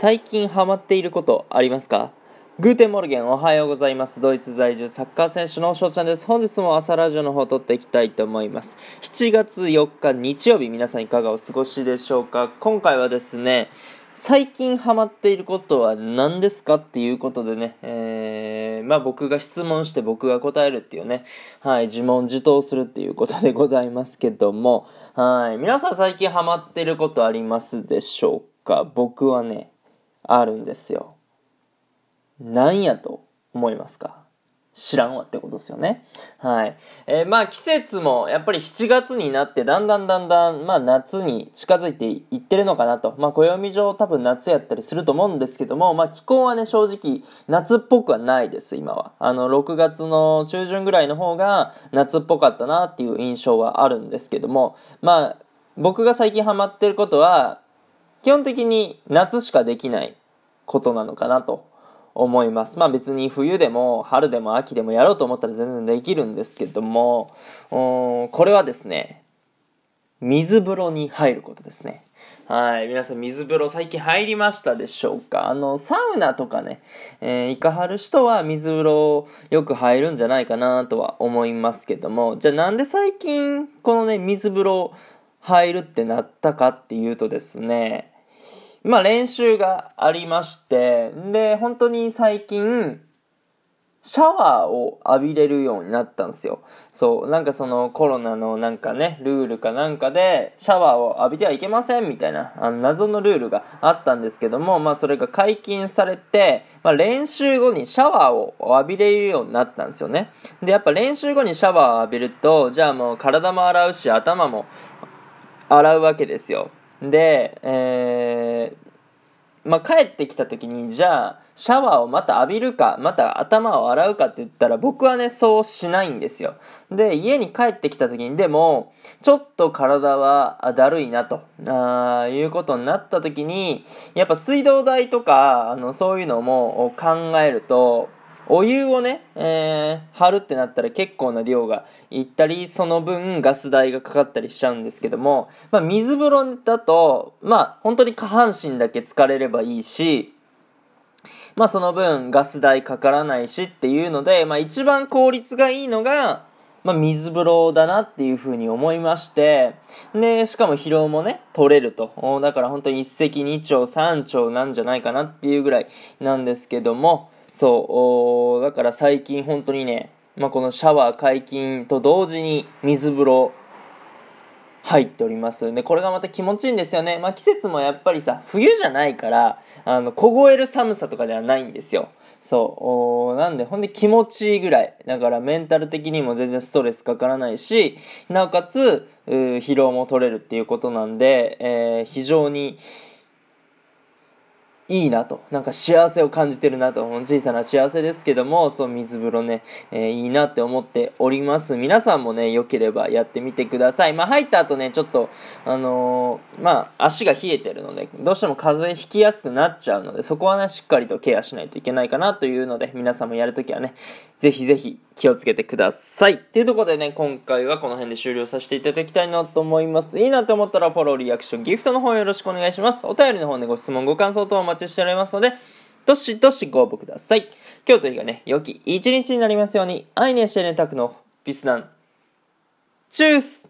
最近ハマっていることありますか？ Guten Morgen おはようございます。ドイツ在住サッカー選手の翔ちゃんです。本日も朝ラジオの方撮っていきたいと思います。7月4日日曜日皆さんいかがお過ごしでしょうか？今回はですね最近ハマっていることは何ですかっていうことでね、えー、まあ僕が質問して僕が答えるっていうね、はい、自問自答するっていうことでございますけども、はい、皆さん最近ハマっていることありますでしょうか？僕はね、あるんですよ。何やと思いますか？知らんわってことですよね。はい。えー、まあ季節もやっぱり7月になってだんだんだんだんまあ夏に近づいていってるのかなと。まあ暦上多分夏やったりすると思うんですけども、まあ気候はね正直夏っぽくはないです今は。あの6月の中旬ぐらいの方が夏っぽかったなっていう印象はあるんですけども、まあ僕が最近ハマってることは基本的に夏しかできないことなのかなと思います。まあ別に冬でも春でも秋でもやろうと思ったら全然できるんですけども、これはですね、水風呂に入ることですね。はい。皆さん水風呂最近入りましたでしょうか？あの、サウナとかね、えー、行かはる人は水風呂よく入るんじゃないかなとは思いますけども、じゃあなんで最近このね、水風呂入るってなったかっていうとですね、まあ練習がありまして、で、本当に最近、シャワーを浴びれるようになったんですよ。そう、なんかそのコロナのなんかね、ルールかなんかで、シャワーを浴びてはいけませんみたいな、あの謎のルールがあったんですけども、まあそれが解禁されて、まあ練習後にシャワーを浴びれるようになったんですよね。で、やっぱ練習後にシャワーを浴びると、じゃあもう体も洗うし、頭も洗うわけですよ。で、えー、まあ、帰ってきた時に、じゃあ、シャワーをまた浴びるか、また頭を洗うかって言ったら、僕はね、そうしないんですよ。で、家に帰ってきた時に、でも、ちょっと体はだるいなと、あいうことになった時に、やっぱ水道代とか、あの、そういうのも考えると、お湯をね、えー、張るってなったら結構な量がいったり、その分ガス代がかかったりしちゃうんですけども、まあ水風呂だと、まあ本当に下半身だけ疲れればいいし、まあその分ガス代かからないしっていうので、まあ一番効率がいいのが、まあ、水風呂だなっていうふうに思いまして、で、しかも疲労もね、取れると。だから本当に一石二鳥三鳥なんじゃないかなっていうぐらいなんですけども、そう、だから最近本当にね、まあ、このシャワー解禁と同時に水風呂入っております。で、これがまた気持ちいいんですよね。まあ、季節もやっぱりさ、冬じゃないから、あの、凍える寒さとかではないんですよ。そう。なんで、ほんで気持ちいいぐらい。だからメンタル的にも全然ストレスかからないし、なおかつ、疲労も取れるっていうことなんで、えー、非常に、いいなと。なんか幸せを感じてるなと。小さな幸せですけども、そう、水風呂ね、えー、いいなって思っております。皆さんもね、良ければやってみてください。まあ、入った後ね、ちょっと、あのー、まあ、足が冷えてるので、どうしても風邪ひきやすくなっちゃうので、そこはね、しっかりとケアしないといけないかなというので、皆さんもやるときはね、ぜひぜひ気をつけてください。っていうところでね、今回はこの辺で終了させていただきたいなと思います。いいなと思ったらフォロー、リアクション、ギフトの方よろしくお願いします。お便りの方でご質問、ご感想等お待ちしておりますので、どしどしご応募ください。今日という日がね、良き一日になりますように、愛ねしてねたくのビスナン。チュース